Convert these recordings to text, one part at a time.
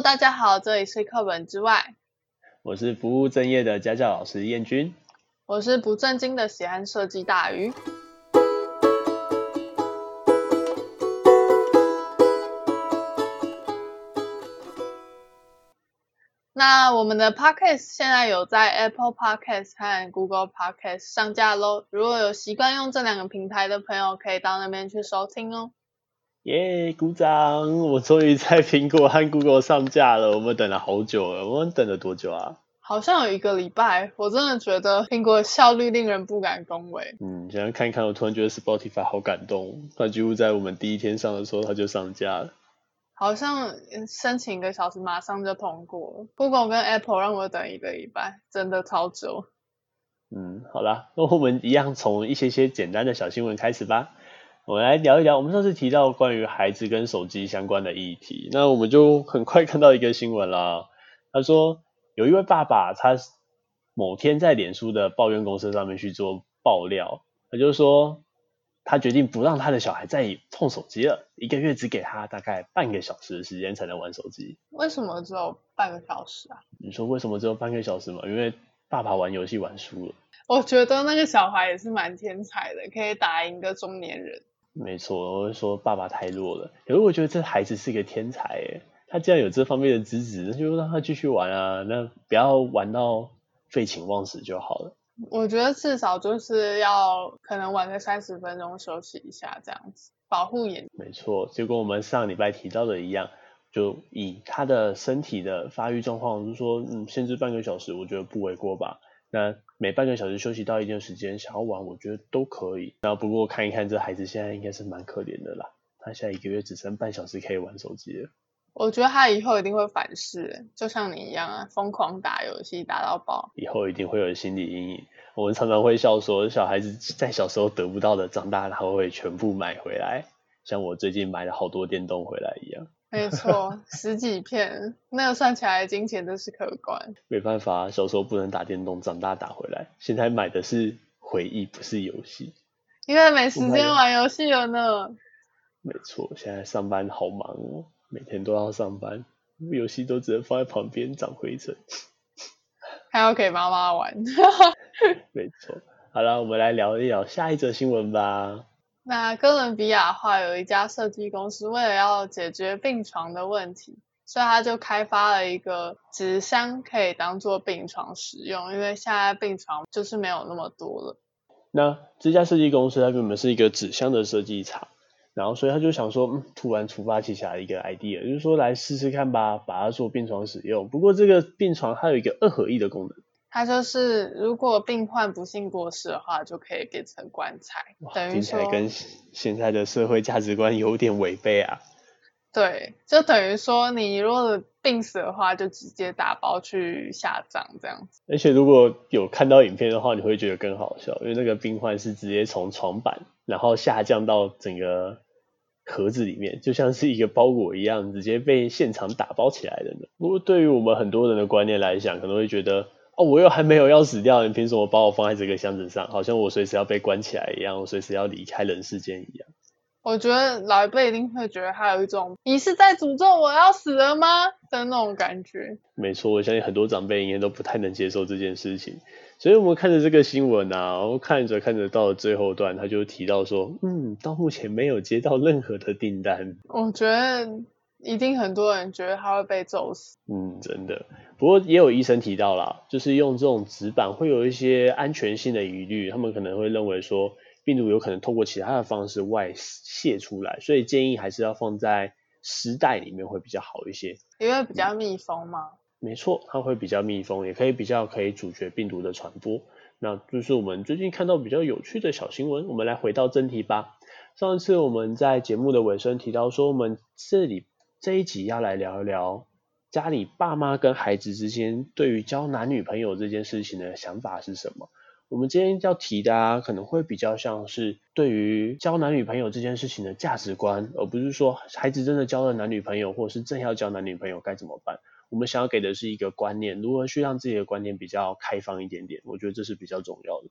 Hello，大家好，这里是课本之外，我是不务正业的家教老师燕君，我是不正经的喜欢设计大鱼。那我们的 Podcast 现在有在 Apple Podcast 和 Google Podcast 上架喽，如果有习惯用这两个平台的朋友，可以到那边去收听哦。耶，鼓掌！我终于在苹果和 Google 上架了，我们等了好久了，我们等了多久啊？好像有一个礼拜，我真的觉得苹果效率令人不敢恭维。嗯，现在看一看，我突然觉得 Spotify 好感动，它几乎在我们第一天上的时候，它就上架了。好像申请一个小时马上就通过，Google 跟 Apple 让我等一个礼拜，真的超久。嗯，好啦，那我们一样从一些些简单的小新闻开始吧。我们来聊一聊，我们上次提到关于孩子跟手机相关的议题，那我们就很快看到一个新闻啦。他说有一位爸爸，他某天在脸书的抱怨公司上面去做爆料，他就说。他决定不让他的小孩再碰手机了，一个月只给他大概半个小时的时间才能玩手机。为什么只有半个小时啊？你说为什么只有半个小时嘛？因为爸爸玩游戏玩输了。我觉得那个小孩也是蛮天才的，可以打赢一个中年人。没错，我会说爸爸太弱了。可是我觉得这孩子是一个天才诶，他既然有这方面的资质，那就让他继续玩啊，那不要玩到废寝忘食就好了。我觉得至少就是要可能玩个三十分钟休息一下这样子，保护眼。没错，就跟我们上礼拜提到的一样，就以他的身体的发育状况，就是说，嗯，限制半个小时，我觉得不为过吧。那每半个小时休息到一定时间，想要玩，我觉得都可以。那不过看一看这孩子现在应该是蛮可怜的啦，他现在一个月只剩半小时可以玩手机了。我觉得他以后一定会反噬，就像你一样啊，疯狂打游戏打到爆。以后一定会有心理阴影。我们常常会笑说，小孩子在小时候得不到的，长大他会全部买回来，像我最近买了好多电动回来一样。没错，十几片，那个算起来金钱真是可观。没办法，小时候不能打电动，长大打回来。现在买的是回忆，不是游戏。因为没时间玩游戏了呢。没错，现在上班好忙哦。每天都要上班，游戏都只能放在旁边长灰尘，还要给妈妈玩。没错，好了，我们来聊一聊下一则新闻吧。那哥伦比亚话有一家设计公司，为了要解决病床的问题，所以他就开发了一个纸箱，可以当做病床使用。因为现在病床就是没有那么多了。那这家设计公司它原本是一个纸箱的设计厂。然后，所以他就想说，嗯，突然突发奇想一个 idea，就是说来试试看吧，把它做病床使用。不过这个病床它有一个二合一的功能，它就是如果病患不幸过世的话，就可以变成棺材。哇，等于说听起来跟现在的社会价值观有点违背啊。对，就等于说你如果病死的话，就直接打包去下葬这样子。而且如果有看到影片的话，你会觉得更好笑，因为那个病患是直接从床板。然后下降到整个盒子里面，就像是一个包裹一样，直接被现场打包起来的呢。不过对于我们很多人的观念来讲，可能会觉得，哦，我又还没有要死掉，你凭什么把我放在这个箱子上？好像我随时要被关起来一样，我随时要离开人世间一样。我觉得老一辈一定会觉得他有一种，你是在诅咒我要死了吗的那种感觉。没错，我相信很多长辈应该都不太能接受这件事情。所以我们看着这个新闻啊，然后看着看着到了最后段，他就提到说，嗯，到目前没有接到任何的订单。我觉得一定很多人觉得他会被揍死。嗯，真的。不过也有医生提到啦，就是用这种纸板会有一些安全性的疑虑，他们可能会认为说病毒有可能透过其他的方式外泄出来，所以建议还是要放在湿袋里面会比较好一些。因为比较密封嘛。嗯没错，它会比较密封，也可以比较可以阻绝病毒的传播。那就是我们最近看到比较有趣的小新闻。我们来回到正题吧。上一次我们在节目的尾声提到说，我们这里这一集要来聊一聊家里爸妈跟孩子之间对于交男女朋友这件事情的想法是什么。我们今天要提的啊，可能会比较像是对于交男女朋友这件事情的价值观，而不是说孩子真的交了男女朋友，或者是正要交男女朋友该怎么办。我们想要给的是一个观念，如何去让自己的观念比较开放一点点，我觉得这是比较重要的。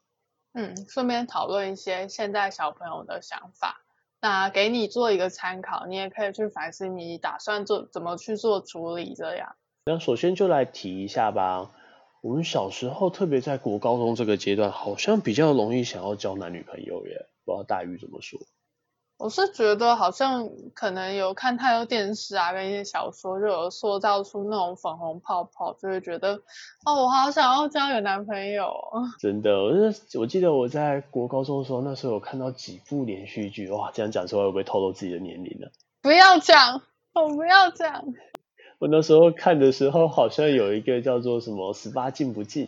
嗯，顺便讨论一些现在小朋友的想法，那给你做一个参考，你也可以去反思你打算做怎么去做处理这样。那首先就来提一下吧，我们小时候特别在国高中这个阶段，好像比较容易想要交男女朋友耶，不知道大鱼怎么说？我是觉得好像可能有看太多电视啊，跟一些小说，就有塑造出那种粉红泡泡，就会觉得哦，我好想要交个男朋友。真的，我我记得我在国高中的时候，那时候有看到几部连续剧，哇，这样讲出来会不会透露自己的年龄呢？不要讲，我不要讲。我那时候看的时候，好像有一个叫做什么《十八禁不禁》，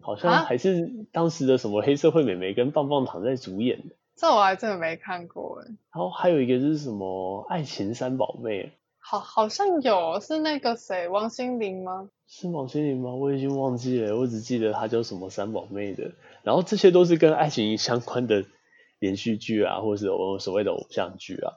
好像还是当时的什么黑社会美眉跟棒棒糖在主演的。这我还真的没看过哎。然后还有一个就是什么《爱情三宝妹》，好，好像有，是那个谁，王心凌吗？是王心凌吗？我已经忘记了，我只记得她叫什么三宝妹的。然后这些都是跟爱情相关的连续剧啊，或者是我所谓的偶像剧啊。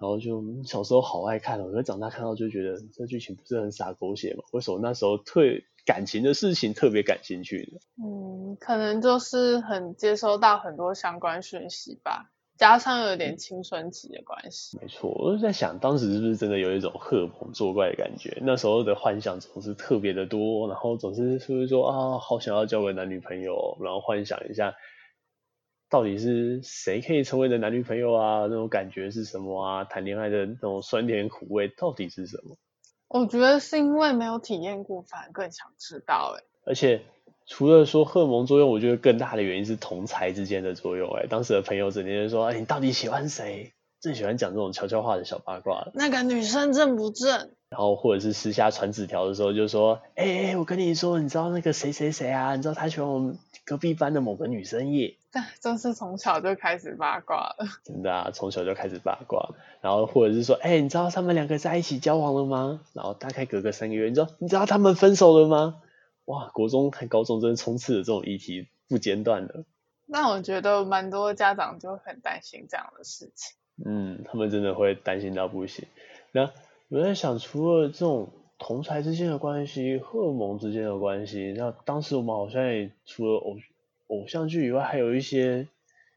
然后就小时候好爱看，可是长大看到就觉得这剧情不是很洒狗血嘛？为什么那时候对感情的事情特别感兴趣的？嗯，可能就是很接收到很多相关讯息吧，加上有点青春期的关系。没错，我就在想，当时是不是真的有一种荷尔蒙作怪的感觉？那时候的幻想总是特别的多，然后总是是不是说啊，好想要交个男女朋友，然后幻想一下。到底是谁可以成为的男女朋友啊？那种感觉是什么啊？谈恋爱的那种酸甜苦味到底是什么？我觉得是因为没有体验过，反而更想知道哎。而且除了说荷尔蒙作用，我觉得更大的原因是同才之间的作用哎。当时的朋友整天就说：“哎，你到底喜欢谁？”最喜欢讲这种悄悄话的小八卦。那个女生正不正？然后或者是私下传纸条的时候，就说：“哎哎，我跟你说，你知道那个谁谁谁啊？你知道他喜欢我们隔壁班的某个女生耶。”但 真是从小就开始八卦了，真的啊，从小就开始八卦，然后或者是说，哎、欸，你知道他们两个在一起交往了吗？然后大概隔个三个月，你知道你知道他们分手了吗？哇，国中和高中真的充斥着这种议题不间断的。那我觉得蛮多家长就很担心这样的事情。嗯，他们真的会担心到不行。那我在想，除了这种同才之间的关系、荷尔蒙之间的关系，那当时我们好像也除了偶。偶像剧以外，还有一些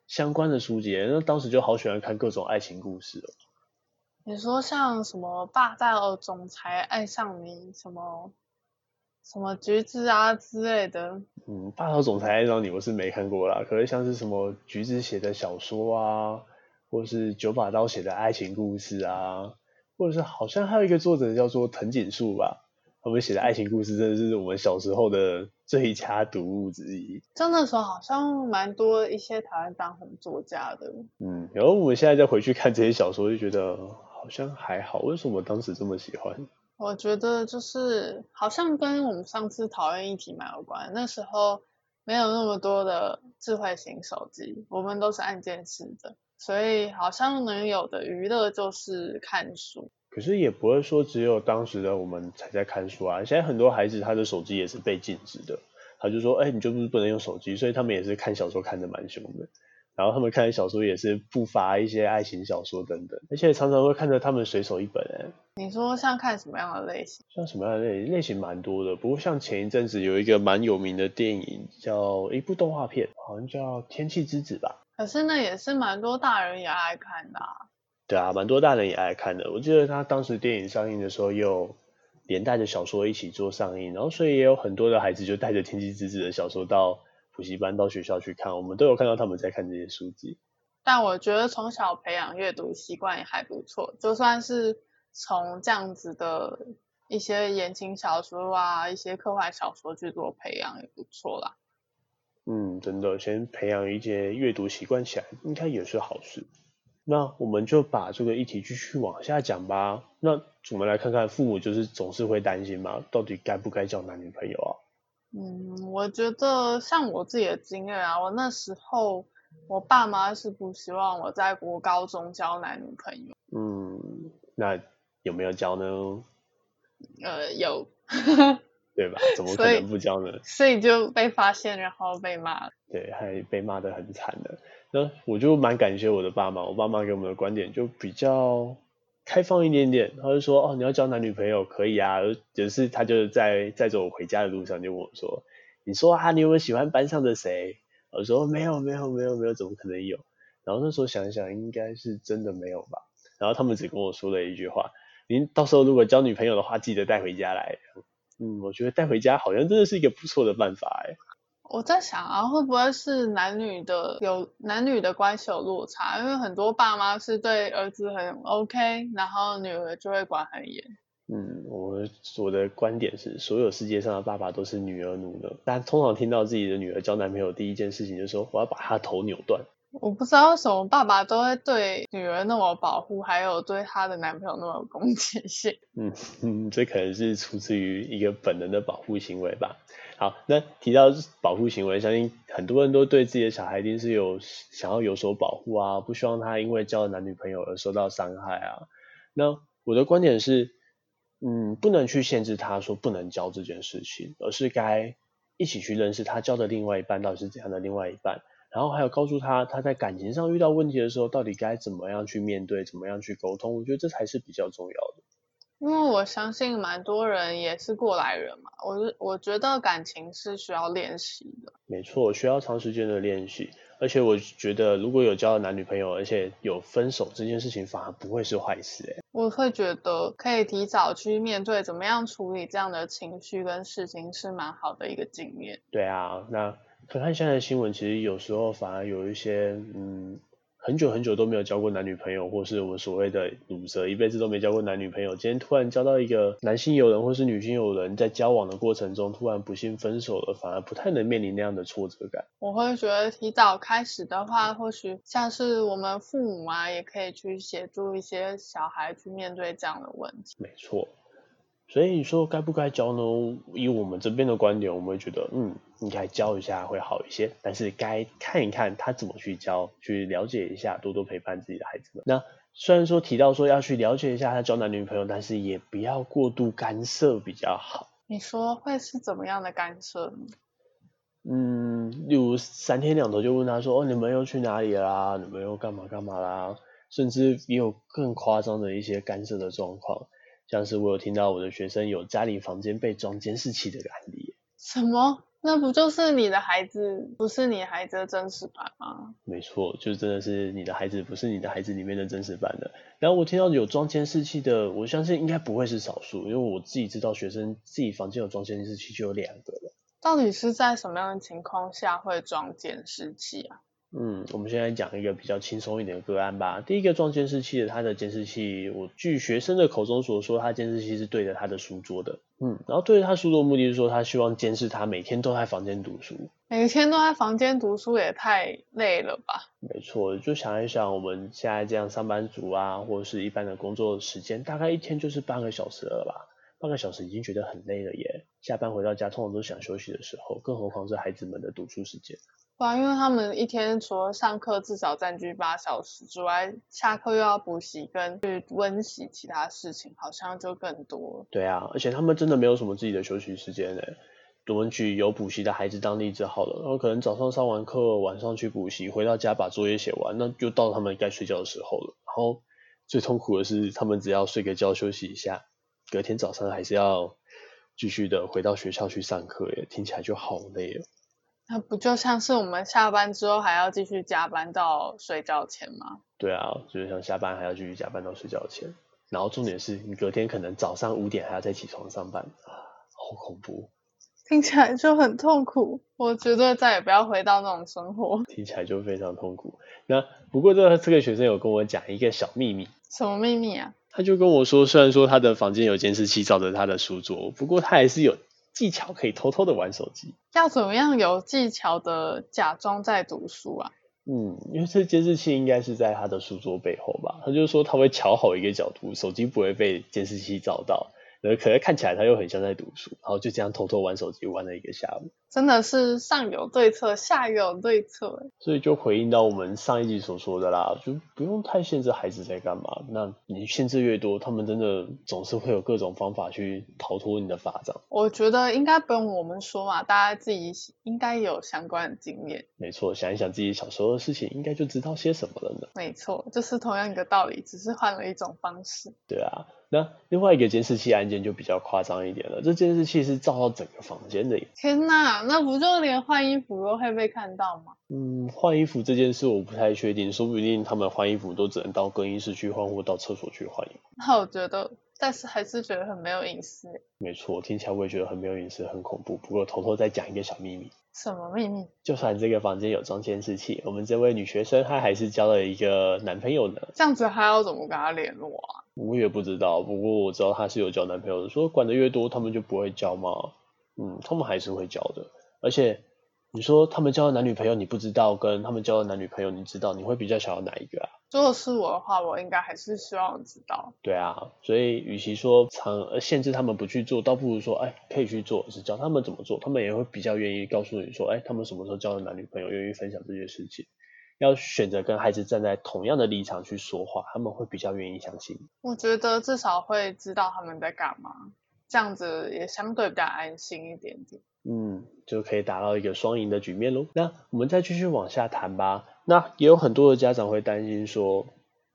相关的书籍，那当时就好喜欢看各种爱情故事哦。你说像什么霸道总裁爱上你，什么什么橘子啊之类的。嗯，霸道总裁爱上你，我是没看过啦。可是像是什么橘子写的小说啊，或是九把刀写的爱情故事啊，或者是好像还有一个作者叫做藤井树吧，他们写的爱情故事真的是我们小时候的。最佳读物之一，真的时候好像蛮多一些台湾当红作家的。嗯，然后我们现在再回去看这些小说，就觉得好像还好。为什么当时这么喜欢？我觉得就是好像跟我们上次讨论议题蛮有关。那时候没有那么多的智慧型手机，我们都是按键式的，所以好像能有的娱乐就是看书。可是也不会说只有当时的我们才在看书啊，现在很多孩子他的手机也是被禁止的，他就说，哎、欸，你就不是不能用手机，所以他们也是看小说看得蛮凶的，然后他们看的小说也是不乏一些爱情小说等等，而且常常会看着他们随手一本、欸。你说像看什么样的类型？像什么样的类型？类型蛮多的，不过像前一阵子有一个蛮有名的电影，叫一部动画片，好像叫《天气之子》吧。可是那也是蛮多大人也爱看的、啊。对啊，蛮多大人也爱看的。我记得他当时电影上映的时候，又连带着小说一起做上映，然后所以也有很多的孩子就带着《天气之子》的小说到补习班、到学校去看。我们都有看到他们在看这些书籍。但我觉得从小培养阅读习惯也还不错，就算是从这样子的一些言情小说啊、一些科幻小说去做培养也不错啦。嗯，真的，先培养一些阅读习惯起来，应该也是好事。那我们就把这个议题继续往下讲吧。那我们来看看，父母就是总是会担心嘛，到底该不该交男女朋友啊？嗯，我觉得像我自己的经验啊，我那时候我爸妈是不希望我在国高中交男女朋友。嗯，那有没有交呢？呃，有。对吧？怎么可能不交呢？所以，就被发现，然后被骂。对，还被骂得很惨的。那我就蛮感谢我的爸妈，我爸妈给我们的观点就比较开放一点点。他就说：“哦，你要交男女朋友可以啊。”也是他就在载着我回家的路上就问我说：“你说啊，你有没有喜欢班上的谁？”我说：“没有，没有，没有，没有，怎么可能有？”然后那时候想想，应该是真的没有吧。然后他们只跟我说了一句话：“您到时候如果交女朋友的话，记得带回家来。”嗯，我觉得带回家好像真的是一个不错的办法哎。我在想啊，会不会是男女的有男女的关系有落差？因为很多爸妈是对儿子很 OK，然后女儿就会管很严。嗯，我我的观点是，所有世界上的爸爸都是女儿奴的。但通常听到自己的女儿交男朋友，第一件事情就是说，我要把她头扭断。我不知道为什么爸爸都会对女儿那么保护，还有对她的男朋友那么有攻击性。嗯嗯，这可能是出自于一个本能的保护行为吧。好，那提到保护行为，相信很多人都对自己的小孩一定是有想要有所保护啊，不希望他因为交了男女朋友而受到伤害啊。那我的观点是，嗯，不能去限制他说不能交这件事情，而是该一起去认识他交的另外一半到底是怎样的另外一半。然后还有告诉他，他在感情上遇到问题的时候，到底该怎么样去面对，怎么样去沟通，我觉得这才是比较重要的。因为我相信蛮多人也是过来人嘛，我我觉得感情是需要练习的。没错，需要长时间的练习，而且我觉得如果有交了男女朋友，而且有分手这件事情，反而不会是坏事诶。我会觉得可以提早去面对，怎么样处理这样的情绪跟事情是蛮好的一个经验。对啊，那。可看现在的新闻，其实有时候反而有一些，嗯，很久很久都没有交过男女朋友，或是我们所谓的鲁蛇，一辈子都没交过男女朋友，今天突然交到一个男性友人或是女性友人，在交往的过程中突然不幸分手了，反而不太能面临那样的挫折感。我会觉得提早开始的话，或许像是我们父母啊，也可以去协助一些小孩去面对这样的问题。没错。所以你说该不该交呢？以我们这边的观点，我们会觉得，嗯，应该教一下会好一些。但是该看一看他怎么去教，去了解一下，多多陪伴自己的孩子们。那虽然说提到说要去了解一下他交男女朋友，但是也不要过度干涉比较好。你说会是怎么样的干涉呢？嗯，例如三天两头就问他说，哦，你们又去哪里啦？你们又干嘛干嘛啦？甚至也有更夸张的一些干涉的状况。像是我有听到我的学生有家里房间被装监视器的案例。什么？那不就是你的孩子不是你孩子的真实版吗？没错，就真的是你的孩子不是你的孩子里面的真实版的。然后我听到有装监视器的，我相信应该不会是少数，因为我自己知道学生自己房间有装监视器就有两个了。到底是在什么样的情况下会装监视器啊？嗯，我们现在讲一个比较轻松一点的个案吧。第一个装监视器的，他的监视器，我据学生的口中所说，他监视器是对着他的书桌的。嗯，然后对着他书桌的目的是说，他希望监视他每天都在房间读书。每天都在房间读书也太累了吧？没错，就想一想我们现在这样上班族啊，或者是一般的工作时间，大概一天就是半个小时了吧？半个小时已经觉得很累了耶。下班回到家，通常都想休息的时候，更何况是孩子们的读书时间。对啊，因为他们一天除了上课至少占据八小时之外，下课又要补习跟去温习其他事情，好像就更多。对啊，而且他们真的没有什么自己的休息时间诶。我们举有补习的孩子当例子好了，然后可能早上上完课，晚上去补习，回到家把作业写完，那就到他们该睡觉的时候了。然后最痛苦的是，他们只要睡个觉休息一下，隔天早上还是要继续的回到学校去上课耶，听起来就好累哦。那不就像是我们下班之后还要继续加班到睡觉前吗？对啊，就是像下班还要继续加班到睡觉前，然后重点是你隔天可能早上五点还要再起床上班，好恐怖。听起来就很痛苦，我绝对再也不要回到那种生活。听起来就非常痛苦。那不过这个这个学生有跟我讲一个小秘密。什么秘密啊？他就跟我说，虽然说他的房间有监视器照着他的书桌，不过他还是有。技巧可以偷偷的玩手机，要怎么样有技巧的假装在读书啊？嗯，因为这监视器应该是在他的书桌背后吧，他就说他会调好一个角度，手机不会被监视器照到。可能看起来他又很像在读书，然后就这样偷偷玩手机玩了一个下午。真的是上有对策，下有对策。所以就回应到我们上一集所说的啦，就不用太限制孩子在干嘛。那你限制越多，他们真的总是会有各种方法去逃脱你的法掌。我觉得应该不用我们说嘛，大家自己应该有相关的经验。没错，想一想自己小时候的事情，应该就知道些什么了呢？没错，就是同样一个道理，只是换了一种方式。对啊。那另外一个监视器案件就比较夸张一点了，这监视器是照到整个房间的。天哪，那不就连换衣服都会被看到吗？嗯，换衣服这件事我不太确定，说不定他们换衣服都只能到更衣室去换，或到厕所去换衣服。那我觉得，但是还是觉得很没有隐私。没错，听起来我也觉得很没有隐私，很恐怖。不过偷偷再讲一个小秘密。什么秘密？就算这个房间有装监视器，我们这位女学生她还是交了一个男朋友呢。这样子还要怎么跟她联络啊？我也不知道，不过我知道她是有交男朋友的。说管得越多，他们就不会交吗？嗯，他们还是会交的。而且你说他们交的男女朋友你不知道，跟他们交的男女朋友你知道，你会比较想要哪一个啊？如果是我的话，我应该还是希望知道。对啊，所以与其说常限制他们不去做，倒不如说，哎，可以去做，是教他们怎么做，他们也会比较愿意告诉你说，哎，他们什么时候交的男女朋友，愿意分享这些事情。要选择跟孩子站在同样的立场去说话，他们会比较愿意相信。我觉得至少会知道他们在干嘛，这样子也相对比较安心一点点。嗯，就可以达到一个双赢的局面喽。那我们再继续往下谈吧。那也有很多的家长会担心说，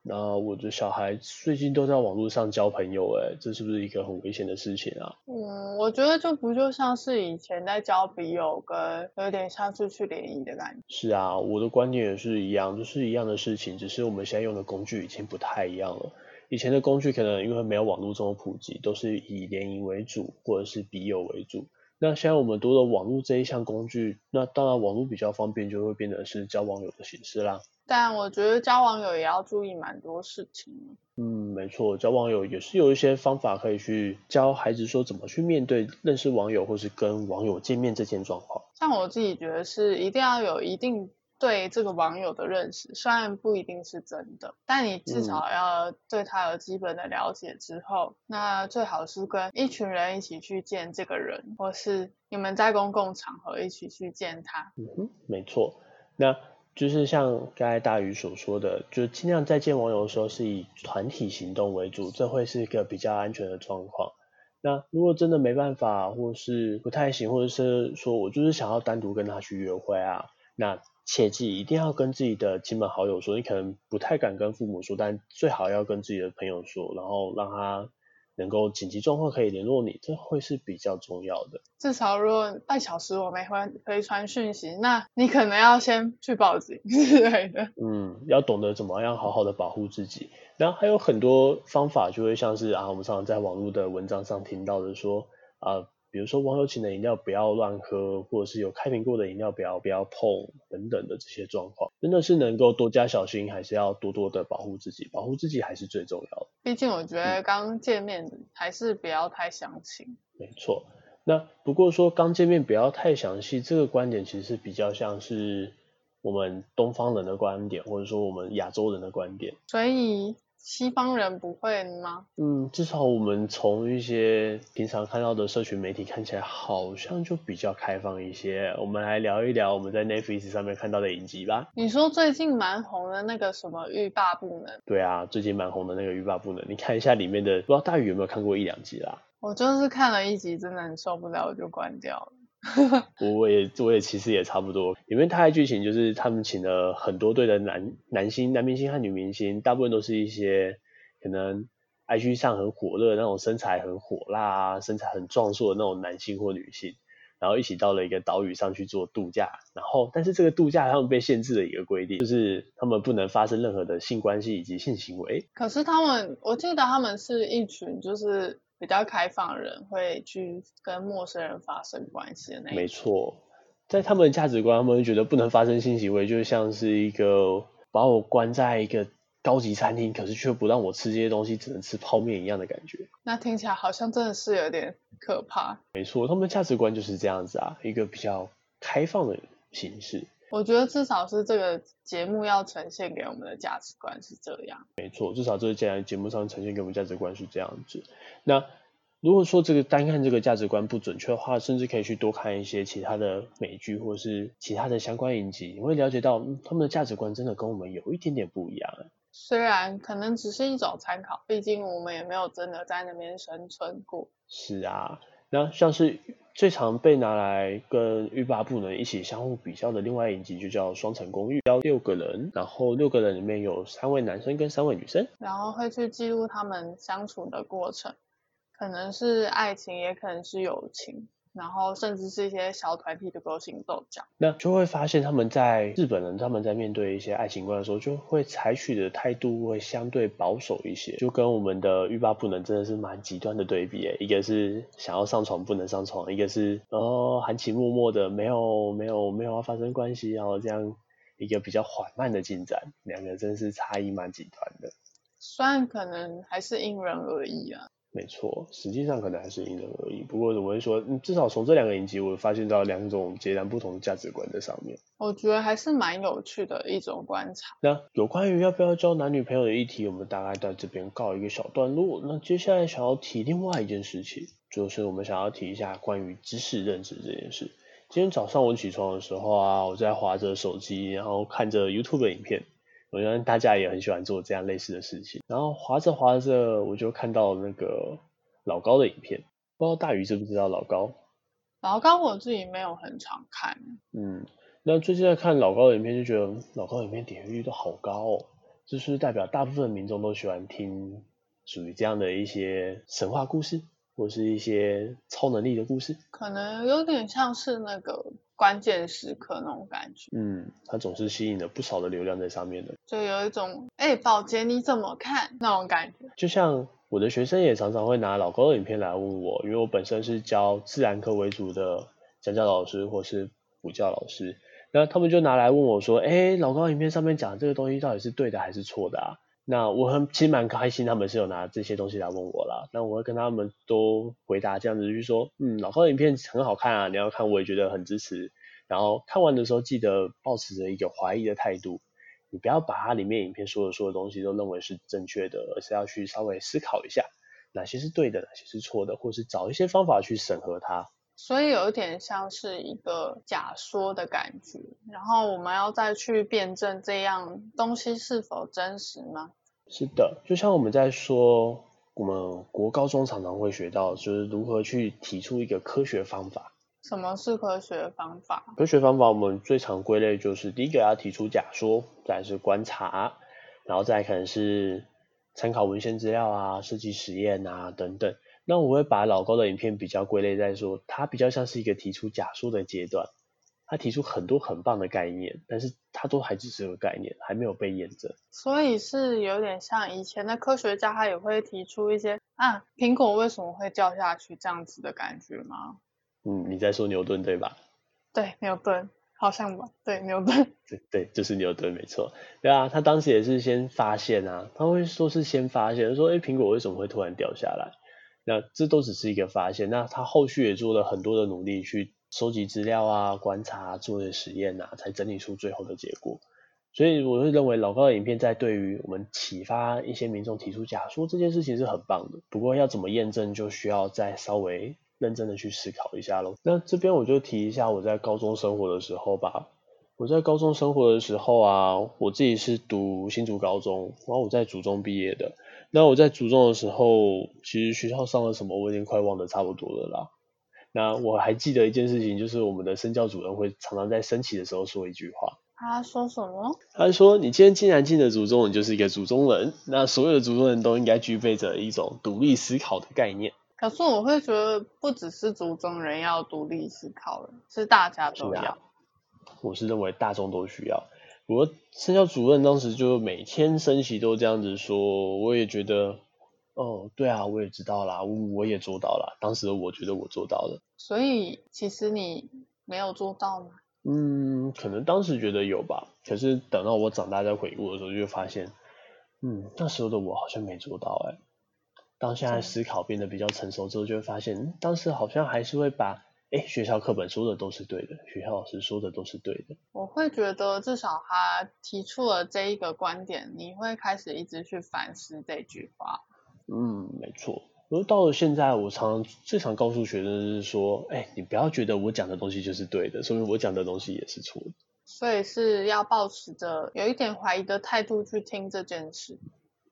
那我的小孩最近都在网络上交朋友，哎，这是不是一个很危险的事情啊？嗯，我觉得就不就像是以前在交笔友，跟有点像是去联谊的感觉。是啊，我的观点也是一样，就是一样的事情，只是我们现在用的工具已经不太一样了。以前的工具可能因为没有网络这么普及，都是以联谊为主，或者是笔友为主。那现在我们多了网络这一项工具，那当然网络比较方便，就会变得是交网友的形式啦。但我觉得交网友也要注意蛮多事情。嗯，没错，交网友也是有一些方法可以去教孩子说怎么去面对认识网友或是跟网友见面这件状况。像我自己觉得是一定要有一定。对这个网友的认识，虽然不一定是真的，但你至少要对他有基本的了解之后，嗯、那最好是跟一群人一起去见这个人，或是你们在公共场合一起去见他。嗯哼，没错，那就是像刚才大鱼所说的，就尽量在见网友的时候是以团体行动为主，这会是一个比较安全的状况。那如果真的没办法，或是不太行，或者是说我就是想要单独跟他去约会啊，那。切记一定要跟自己的亲朋好友说，你可能不太敢跟父母说，但最好要跟自己的朋友说，然后让他能够紧急状况可以联络你，这会是比较重要的。至少如果半小时我没回回传讯息，那你可能要先去报警之类的。嗯，要懂得怎么样好好的保护自己。然后还有很多方法，就会像是啊，我们常常在网络的文章上听到的说啊。比如说网友请的饮料不要乱喝，或者是有开瓶过的饮料不要不要碰等等的这些状况，真的是能够多加小心，还是要多多的保护自己，保护自己还是最重要的。毕竟我觉得刚见面还是不要太详情。嗯。没错，那不过说刚见面不要太详细，这个观点其实是比较像是我们东方人的观点，或者说我们亚洲人的观点。所以。西方人不会吗？嗯，至少我们从一些平常看到的社群媒体看起来，好像就比较开放一些。我们来聊一聊我们在 Netflix 上面看到的影集吧。你说最近蛮红的那个什么欲罢不能？对啊，最近蛮红的那个欲罢不能，你看一下里面的，不知道大宇有没有看过一两集啦？我就是看了一集，真的很受不了，我就关掉了。我也我也其实也差不多，里面大概剧情就是他们请了很多对的男男星、男明星和女明星，大部分都是一些可能 IG 上很火热那种身材很火辣啊、身材很壮硕的那种男性或女性，然后一起到了一个岛屿上去做度假，然后但是这个度假他们被限制了一个规定，就是他们不能发生任何的性关系以及性行为。可是他们，我记得他们是一群就是。比较开放的人会去跟陌生人发生关系的那种。没错，在他们的价值观，他们会觉得不能发生性行为，就像是一个把我关在一个高级餐厅，可是却不让我吃这些东西，只能吃泡面一样的感觉。那听起来好像真的是有点可怕。没错，他们的价值观就是这样子啊，一个比较开放的形式。我觉得至少是这个节目要呈现给我们的价值观是这样。没错，至少这个节节目上呈现给我们价值观是这样子。那如果说这个单看这个价值观不准确的话，甚至可以去多看一些其他的美剧或是其他的相关影集，你会了解到，嗯，他们的价值观真的跟我们有一点点不一样。虽然可能只是一种参考，毕竟我们也没有真的在那边生存过。是啊，那像是。最常被拿来跟欲罢不能一起相互比较的另外一集就叫《双层公寓》，要六个人，然后六个人里面有三位男生跟三位女生，然后会去记录他们相处的过程，可能是爱情，也可能是友情，然后甚至是一些小团体的勾心斗角。那就会发现他们在日本人他们在面对一些爱情观的时候，就会采取的态度会相对保守一些，就跟我们的欲罢不能真的是蛮极端的对比诶，一个是想要上床不能上床，一个是哦含情脉脉的没有没有没有要发生关系，然后这样一个比较缓慢的进展，两个真是差异蛮极端的。虽然可能还是因人而异啊。没错，实际上可能还是因人而异。不过我会说，至少从这两个影集，我发现到两种截然不同的价值观在上面。我觉得还是蛮有趣的一种观察。那有关于要不要交男女朋友的议题，我们大概在这边告一个小段落。那接下来想要提另外一件事情，就是我们想要提一下关于知识认知这件事。今天早上我起床的时候啊，我在划着手机，然后看着 YouTube 的影片。我觉得大家也很喜欢做这样类似的事情，然后滑着滑着，我就看到那个老高的影片，不知道大鱼知不知道老高？老高我自己没有很常看。嗯，那最近在看老高的影片，就觉得老高的影片点击率都好高哦，就是代表大部分民众都喜欢听属于这样的一些神话故事，或是一些超能力的故事。可能有点像是那个。关键时刻那种感觉，嗯，它总是吸引了不少的流量在上面的，就有一种，哎、欸，宝杰你怎么看那种感觉？就像我的学生也常常会拿老高的影片来问我，因为我本身是教自然科为主的讲教老师或是补教老师，那他们就拿来问我说，哎、欸，老高影片上面讲的这个东西到底是对的还是错的啊？那我很其实蛮开心，他们是有拿这些东西来问我啦。那我会跟他们都回答这样子，就是说，嗯，老高的影片很好看啊，你要看我也觉得很支持。然后看完的时候，记得保持着一个怀疑的态度，你不要把它里面影片说的所有东西都认为是正确的，而是要去稍微思考一下，哪些是对的，哪些是错的，或是找一些方法去审核它。所以有一点像是一个假说的感觉，然后我们要再去辩证这样东西是否真实吗？是的，就像我们在说，我们国高中常常会学到，就是如何去提出一个科学方法。什么是科学方法？科学方法我们最常归类就是第一个要提出假说，再来是观察，然后再可能是参考文献资料啊、设计实验啊等等。那我会把老高的影片比较归类在说，它比较像是一个提出假说的阶段，他提出很多很棒的概念，但是他都还只是个概念，还没有被验证。所以是有点像以前的科学家，他也会提出一些啊，苹果为什么会掉下去这样子的感觉吗？嗯，你在说牛顿对吧？对，牛顿，好像吧？对，牛顿。对 对，就是牛顿，没错。对啊，他当时也是先发现啊，他会说是先发现，说诶苹果为什么会突然掉下来？那这都只是一个发现。那他后续也做了很多的努力，去收集资料啊、观察、做的实验啊，才整理出最后的结果。所以我会认为老高的影片在对于我们启发一些民众提出假说这件事情是很棒的。不过要怎么验证，就需要再稍微。认真的去思考一下喽。那这边我就提一下我在高中生活的时候吧。我在高中生活的时候啊，我自己是读新竹高中，然后我在竹中毕业的。那我在竹中的时候，其实学校上了什么我已经快忘得差不多了啦。那我还记得一件事情，就是我们的生教主任会常常在升旗的时候说一句话。他说什么？他说：“你今天既然进了祖宗，你就是一个祖宗人。那所有的祖宗人都应该具备着一种独立思考的概念。”可是我会觉得，不只是祖宗人要独立思考了，是大家都要。啊、我是认为大众都需要。不过生教主任当时就每天升旗都这样子说，我也觉得，哦，对啊，我也知道啦，我也做到了。当时我觉得我做到了。所以其实你没有做到吗？嗯，可能当时觉得有吧。可是等到我长大再回顾的时候，就会发现，嗯，那时候的我好像没做到哎、欸。当现在思考变得比较成熟之后，就会发现，嗯，当时好像还是会把，哎，学校课本说的都是对的，学校老师说的都是对的。我会觉得，至少他提出了这一个观点，你会开始一直去反思这句话。嗯，没错。而到了现在，我常常最常告诉学生是说，哎，你不要觉得我讲的东西就是对的，说明我讲的东西也是错的。所以是要抱持着有一点怀疑的态度去听这件事。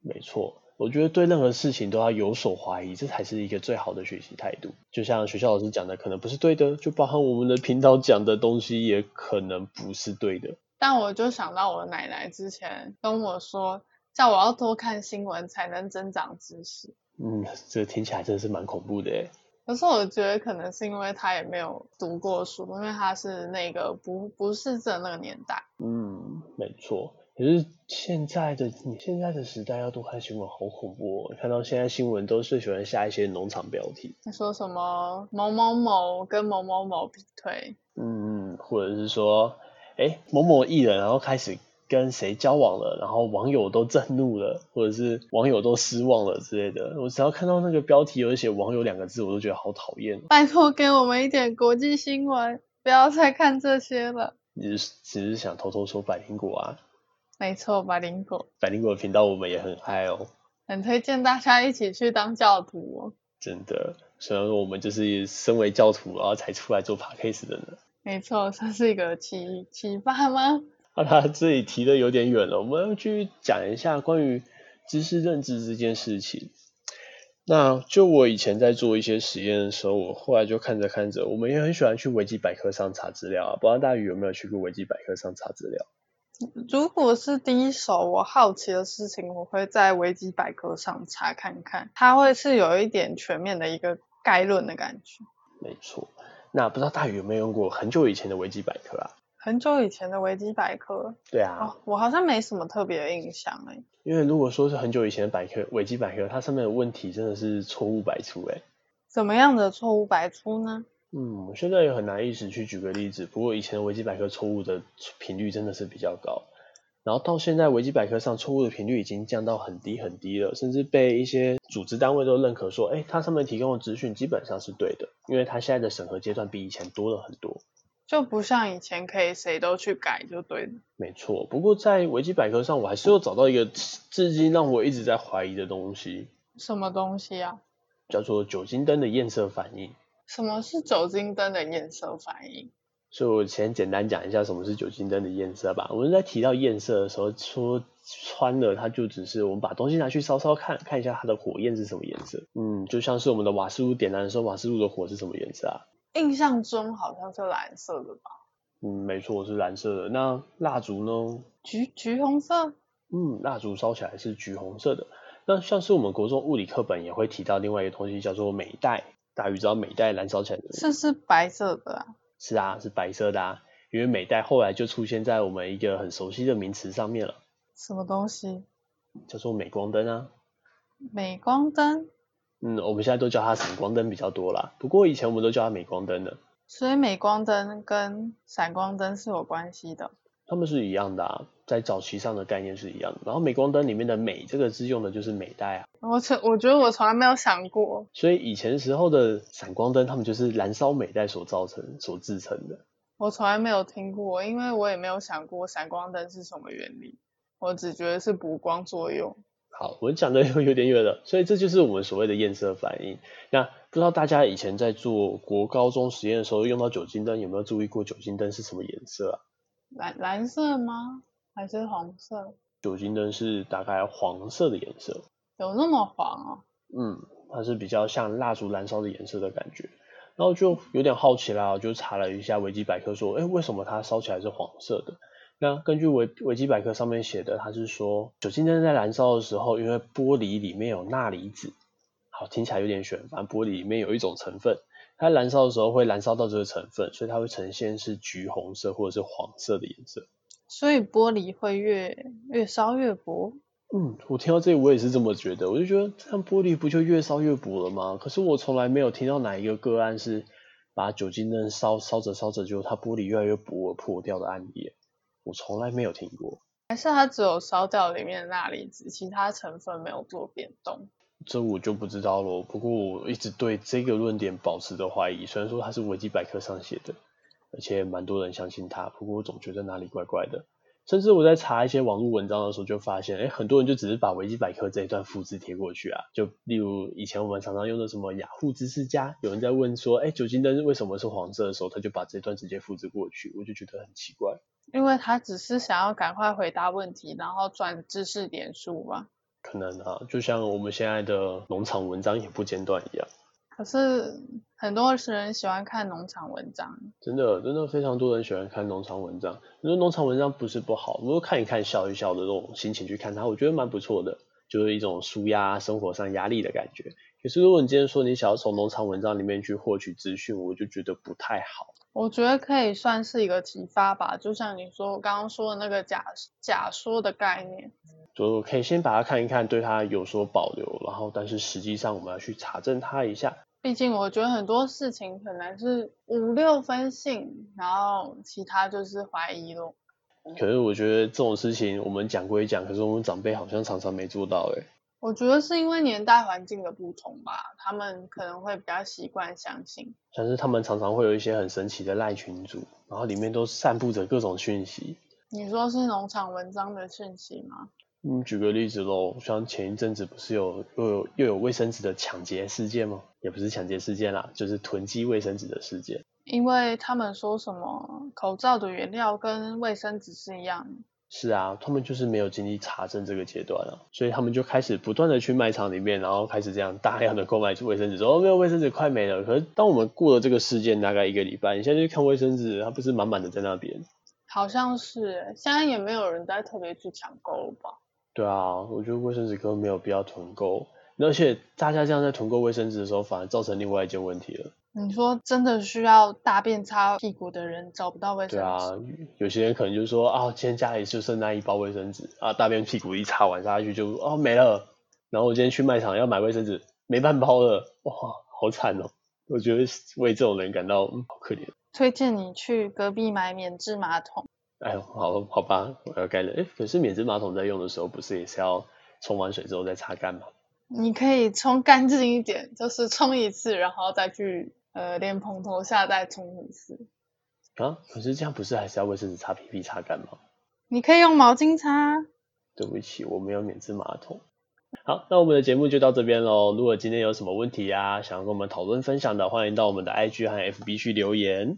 没错。我觉得对任何事情都要有所怀疑，这才是一个最好的学习态度。就像学校老师讲的，可能不是对的，就包含我们的频道讲的东西，也可能不是对的。但我就想到我奶奶之前跟我说，叫我要多看新闻才能增长知识。嗯，这听起来真的是蛮恐怖的诶。可是我觉得可能是因为他也没有读过书，因为他是那个不不是这那个年代。嗯，没错。可是现在的你现在的时代要多看新闻，好恐怖哦！看到现在新闻都是喜欢下一些农场标题，你说什么某某某跟某某某比腿？嗯嗯，或者是说，哎，某某艺人然后开始。跟谁交往了，然后网友都震怒了，或者是网友都失望了之类的。我只要看到那个标题有写“网友”两个字，我都觉得好讨厌。拜托给我们一点国际新闻，不要再看这些了。你是只是想偷偷说百灵果啊？没错，百灵果。百灵果的频道我们也很爱哦，很推荐大家一起去当教徒哦。真的，虽然说我们就是身为教徒，然后才出来做 podcast 的呢。没错，算是一个启启发吗？那他这里提的有点远了，我们要去讲一下关于知识认知这件事情。那就我以前在做一些实验的时候，我后来就看着看着，我们也很喜欢去维基百科上查资料啊。不知道大宇有没有去过维基百科上查资料？如果是第一手我好奇的事情，我会在维基百科上查看看，它会是有一点全面的一个概论的感觉。没错。那不知道大宇有没有用过很久以前的维基百科啊？很久以前的维基百科，对啊、哦，我好像没什么特别的印象哎。因为如果说是很久以前的百科，维基百科，它上面的问题真的是错误百出哎。怎么样的错误百出呢？嗯，现在也很难一时去举个例子。不过以前的维基百科错误的频率真的是比较高，然后到现在维基百科上错误的频率已经降到很低很低了，甚至被一些组织单位都认可说，哎，它上面提供的资讯基本上是对的，因为它现在的审核阶段比以前多了很多。就不像以前可以谁都去改就对了。没错，不过在维基百科上，我还是有找到一个至今让我一直在怀疑的东西。什么东西啊？叫做酒精灯的验色反应。什么是酒精灯的验色反应？所以我先简单讲一下什么是酒精灯的验色吧。我们在提到验色的时候，说穿了它就只是我们把东西拿去烧烧看，看一下它的火焰是什么颜色。嗯，就像是我们的瓦斯炉点燃的时候，瓦斯炉的火是什么颜色啊？印象中好像是蓝色的吧？嗯，没错，是蓝色的。那蜡烛呢？橘橘红色。嗯，蜡烛烧起来是橘红色的。那像是我们国中物理课本也会提到另外一个东西，叫做镁带。大鱼知道镁带燃烧起来的是是白色的啊？是啊，是白色的啊。因为镁带后来就出现在我们一个很熟悉的名词上面了。什么东西？叫做镁光灯啊。镁光灯。嗯，我们现在都叫它闪光灯比较多啦。不过以前我们都叫它镁光灯的。所以镁光灯跟闪光灯是有关系的。它们是一样的啊，在早期上的概念是一样的。然后镁光灯里面的镁这个字用的就是镁带啊。我从我觉得我从来没有想过。所以以前时候的闪光灯，它们就是燃烧镁带所造成、所制成的。我从来没有听过，因为我也没有想过闪光灯是什么原理。我只觉得是补光作用。好，我讲的 又有点远了，所以这就是我们所谓的验色反应。那不知道大家以前在做国高中实验的时候用到酒精灯，有没有注意过酒精灯是什么颜色啊？蓝蓝色吗？还是黄色？酒精灯是大概黄色的颜色。有那么黄啊？嗯，它是比较像蜡烛燃烧的颜色的感觉。然后就有点好奇啦，我就查了一下维基百科，说，哎，为什么它烧起来是黄色的？那根据维维基百科上面写的，它是说酒精灯在燃烧的时候，因为玻璃里面有钠离子，好，听起来有点玄，反正玻璃里面有一种成分，它燃烧的时候会燃烧到这个成分，所以它会呈现是橘红色或者是黄色的颜色。所以玻璃会越越烧越薄？嗯，我听到这里我也是这么觉得，我就觉得这样玻璃不就越烧越薄了吗？可是我从来没有听到哪一个个案是把酒精灯烧烧着烧着就它玻璃越来越薄而破掉的案例。我从来没有听过，还是它只有烧掉里面的钠离子，其他成分没有做变动？这我就不知道喽。不过我一直对这个论点保持着怀疑，虽然说它是维基百科上写的，而且蛮多人相信它，不过我总觉得哪里怪怪的。甚至我在查一些网络文章的时候，就发现，哎，很多人就只是把维基百科这一段复制贴过去啊。就例如以前我们常常用的什么雅虎知识家，有人在问说，哎，酒精灯为什么是黄色的时候，他就把这段直接复制过去，我就觉得很奇怪。因为他只是想要赶快回答问题，然后赚知识点数吧。可能啊，就像我们现在的农场文章也不间断一样。可是很多人喜欢看农场文章。真的，真的非常多人喜欢看农场文章。因为农场文章不是不好，如果看一看笑一笑的这种心情去看它，我觉得蛮不错的，就是一种舒压生活上压力的感觉。可是如果你今天说你想要从农场文章里面去获取资讯，我就觉得不太好。我觉得可以算是一个启发吧，就像你说我刚刚说的那个假假说的概念，就可以先把它看一看，对它有所保留，然后但是实际上我们要去查证它一下。毕竟我觉得很多事情可能是五六分信，然后其他就是怀疑咯。可是我觉得这种事情我们讲归讲，可是我们长辈好像常常没做到诶。我觉得是因为年代环境的不同吧，他们可能会比较习惯相信。但是他们常常会有一些很神奇的赖群组，然后里面都散布着各种讯息。你说是农场文章的讯息吗？嗯，举个例子喽，像前一阵子不是有又有又有卫生纸的抢劫事件吗？也不是抢劫事件啦，就是囤积卫生纸的事件。因为他们说什么口罩的原料跟卫生纸是一样的。是啊，他们就是没有经历查证这个阶段啊，所以他们就开始不断的去卖场里面，然后开始这样大量的购买卫生纸，说哦没有卫生纸快没了。可是当我们过了这个事件大概一个礼拜，你现在去看卫生纸，它不是满满的在那边？好像是，现在也没有人在特别去抢购了吧？对啊，我觉得卫生纸根本没有必要囤购，而且大家这样在囤购卫生纸的时候，反而造成另外一件问题了。你说真的需要大便擦屁股的人找不到卫生纸？对啊，有些人可能就说啊，今天家里就剩那一包卫生纸啊，大便屁股一擦完下去就哦没了。然后我今天去卖场要买卫生纸，没半包了，哇，好惨哦！我觉得为这种人感到嗯好可怜。推荐你去隔壁买免治马桶。哎呦，好好吧，我要改了。哎，可是免治马桶在用的时候不是也是要冲完水之后再擦干吗？你可以冲干净一点，就是冲一次，然后再去。呃，莲蓬头下再冲一次。啊，可是这样不是还是要卫生纸擦屁屁擦干吗？你可以用毛巾擦。对不起，我没有免治马桶。好，那我们的节目就到这边喽。如果今天有什么问题呀、啊，想要跟我们讨论分享的，欢迎到我们的 IG 和 FB 去留言。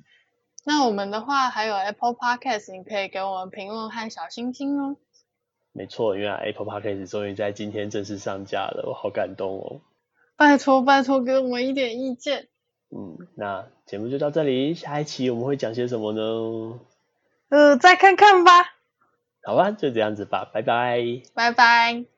那我们的话还有 Apple Podcast，你可以给我们评论和小星星哦。没错，因为 Apple Podcast 终于在今天正式上架了，我好感动哦。拜托拜托，给我们一点意见。嗯，那节目就到这里，下一期我们会讲些什么呢？呃，再看看吧。好吧，就这样子吧，拜拜。拜拜。